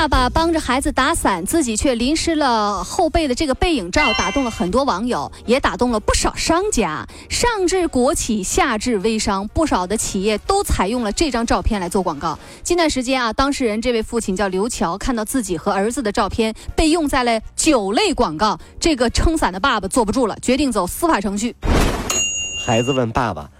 爸爸帮着孩子打伞，自己却淋湿了后背的这个背影照，打动了很多网友，也打动了不少商家。上至国企，下至微商，不少的企业都采用了这张照片来做广告。近段时间啊，当事人这位父亲叫刘桥，看到自己和儿子的照片被用在了酒类广告，这个撑伞的爸爸坐不住了，决定走司法程序。孩子问爸爸。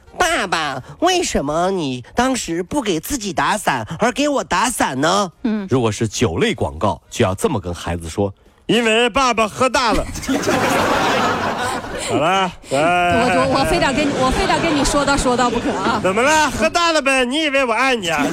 爸爸，为什么你当时不给自己打伞，而给我打伞呢？嗯，如果是酒类广告，就要这么跟孩子说：因为爸爸喝大了。好了，我我我非得跟你，我非得跟你说道说道不可啊！怎么了？喝大了呗？你以为我爱你啊？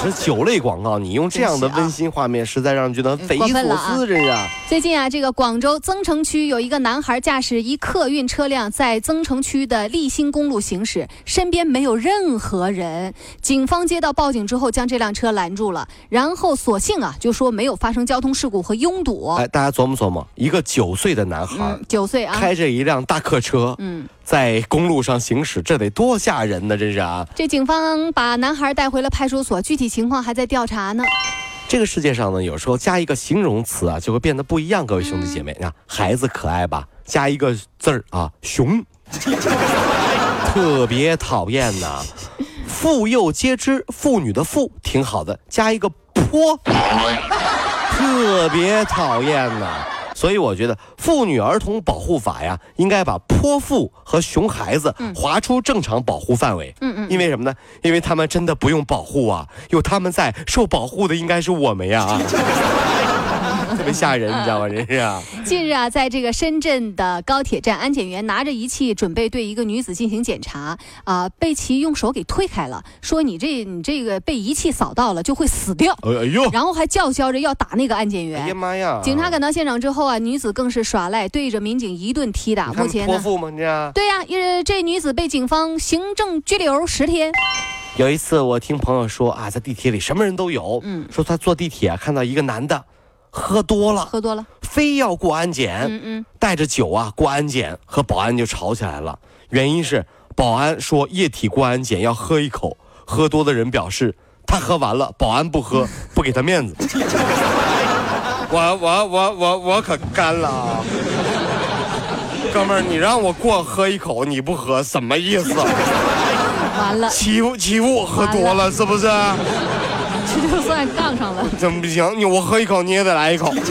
我说酒类广告，你用这样的温馨画面，实在让人觉得匪夷所思，这是。最近啊，这个广州增城区有一个男孩驾驶一客运车辆在增城区的立新公路行驶，身边没有任何人。警方接到报警之后，将这辆车拦住了，然后索性啊，就说没有发生交通事故和拥堵。哎，大家琢磨琢磨，一个九岁的男孩，九岁啊，开着一辆大客车，嗯。在公路上行驶，这得多吓人呢！真是啊。这警方把男孩带回了派出所，具体情况还在调查呢。这个世界上呢，有时候加一个形容词啊，就会变得不一样。各位兄弟姐妹，你看孩子可爱吧？加一个字儿啊，熊，特别讨厌呐。妇幼皆知，妇女的妇挺好的，加一个泼，特别讨厌呐。所以我觉得《妇女儿童保护法》呀，应该把泼妇和熊孩子划出正常保护范围。嗯嗯，因为什么呢？因为他们真的不用保护啊，有他们在，受保护的应该是我们呀。特别吓人，你知道吗？真是啊。近日啊，在这个深圳的高铁站，安检员拿着仪器准备对一个女子进行检查，啊，被其用手给推开了，说你这你这个被仪器扫到了就会死掉。哎呦！然后还叫嚣着要打那个安检员。哎呀妈呀！警察赶到现场之后啊，女子更是耍赖，对着民警一顿踢打。目前泼妇吗？你对呀，因为，这女子被警方行政拘留十天。有一次我听朋友说啊，在地铁里什么人都有，嗯，说他坐地铁看到一个男的。喝多了，喝多了，非要过安检，嗯嗯，带着酒啊过安检，和保安就吵起来了。原因是保安说液体过安检要喝一口，喝多的人表示他喝完了，保安不喝，不给他面子。我我我我我可干了啊！哥们儿，你让我过喝一口，你不喝，什么意思？完了，欺负欺负我喝多了是不是？杠上了，怎么不行？你我喝一口，你也得来一口。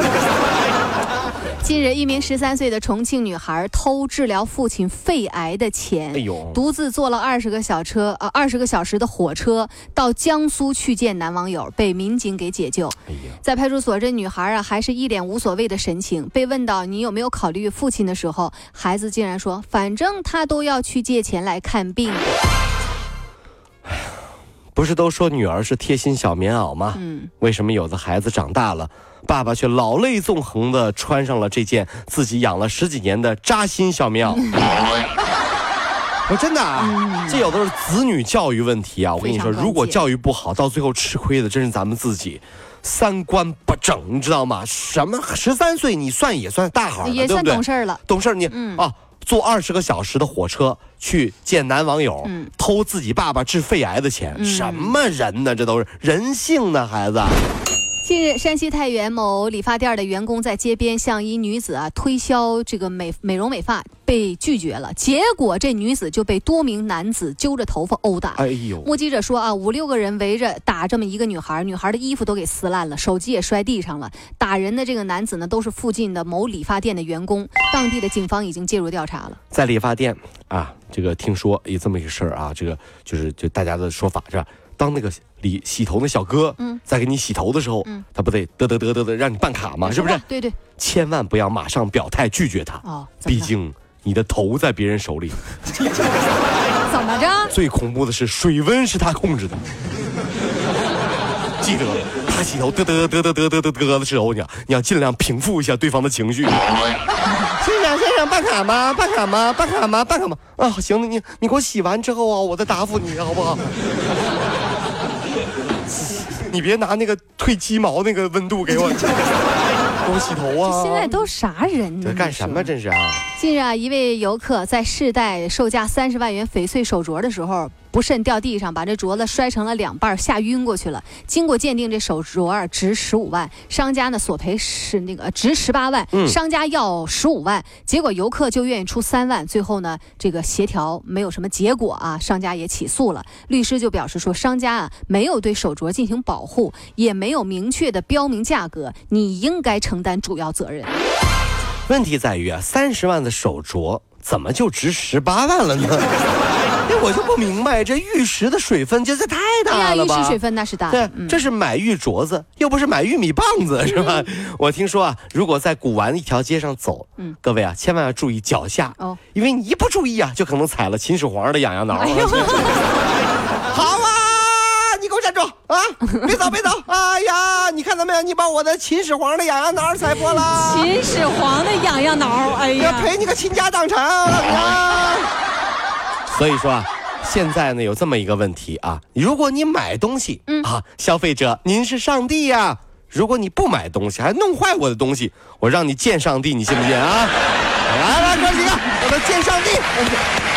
近日，一名十三岁的重庆女孩偷治疗父亲肺癌的钱，哎呦，独自坐了二十个小车，呃，二十个小时的火车到江苏去见男网友，被民警给解救。哎呀，在派出所，这女孩啊，还是一脸无所谓的神情。被问到你有没有考虑父亲的时候，孩子竟然说：“反正他都要去借钱来看病。”不是都说女儿是贴心小棉袄吗？嗯，为什么有的孩子长大了，爸爸却老泪纵横的穿上了这件自己养了十几年的扎心小棉袄？我真的啊，这有的是子女教育问题啊！我跟你说，如果教育不好，到最后吃亏的真是咱们自己，三观不正，你知道吗？什么十三岁你算也算大孩了，也算懂事了，懂事你啊。坐二十个小时的火车去见男网友，偷自己爸爸治肺癌的钱，什么人呢？这都是人性呢，孩子。近日，山西太原某理发店的员工在街边向一女子啊推销这个美美容美发，被拒绝了。结果这女子就被多名男子揪着头发殴打。哎呦！目击者说啊，五六个人围着打这么一个女孩，女孩的衣服都给撕烂了，手机也摔地上了。打人的这个男子呢，都是附近的某理发店的员工。当地的警方已经介入调查了。在理发店啊，这个听说有这么一个事儿啊，这个就是就大家的说法是吧？当那个理洗头的小哥，嗯，在给你洗头的时候，嗯，他不得得得得得得让你办卡吗？是不是？对对，千万不要马上表态拒绝他哦，毕竟你的头在别人手里。怎么着？最恐怖的是水温是他控制的。记得他洗头得得得得得得得得的时候，你你要尽量平复一下对方的情绪。虽然老先生办卡吗？办卡吗？办卡吗？办卡吗？啊，行，你你给我洗完之后啊，我再答复你好不好？你别拿那个退鸡毛那个温度给我，给我洗头啊！现在都啥人呢？这干什么？这是啊！近日啊，一位游客在试戴售价三十万元翡翠手镯的时候，不慎掉地上，把这镯子摔成了两半，吓晕过去了。经过鉴定，这手镯啊值十五万，商家呢索赔是那个值十八万，商家要十五万，结果游客就愿意出三万，最后呢这个协调没有什么结果啊，商家也起诉了。律师就表示说，商家啊没有对手镯进行保护，也没有明确的标明价格，你应该承担主要责任。问题在于啊，三十万的手镯怎么就值十八万了呢？哎，我就不明白，这玉石的水分，这这太大了吧？玉石水分那是大。对，这是买玉镯子，又不是买玉米棒子，是吧？我听说啊，如果在古玩一条街上走，嗯，各位啊，千万要注意脚下哦，因为你一不注意啊，就可能踩了秦始皇的痒痒挠。好啊。你给我站住啊！别走，别走！哎呀，你看到没有？你把我的秦始皇的痒痒挠踩破了。秦始皇的痒痒挠，哎呀，要赔你个倾家荡产啊！所以说啊，现在呢有这么一个问题啊，如果你买东西，嗯啊，消费者您是上帝呀！如果你不买东西，还弄坏我的东西，我让你见上帝，你信不信啊？来来，哥几个，我们见上帝！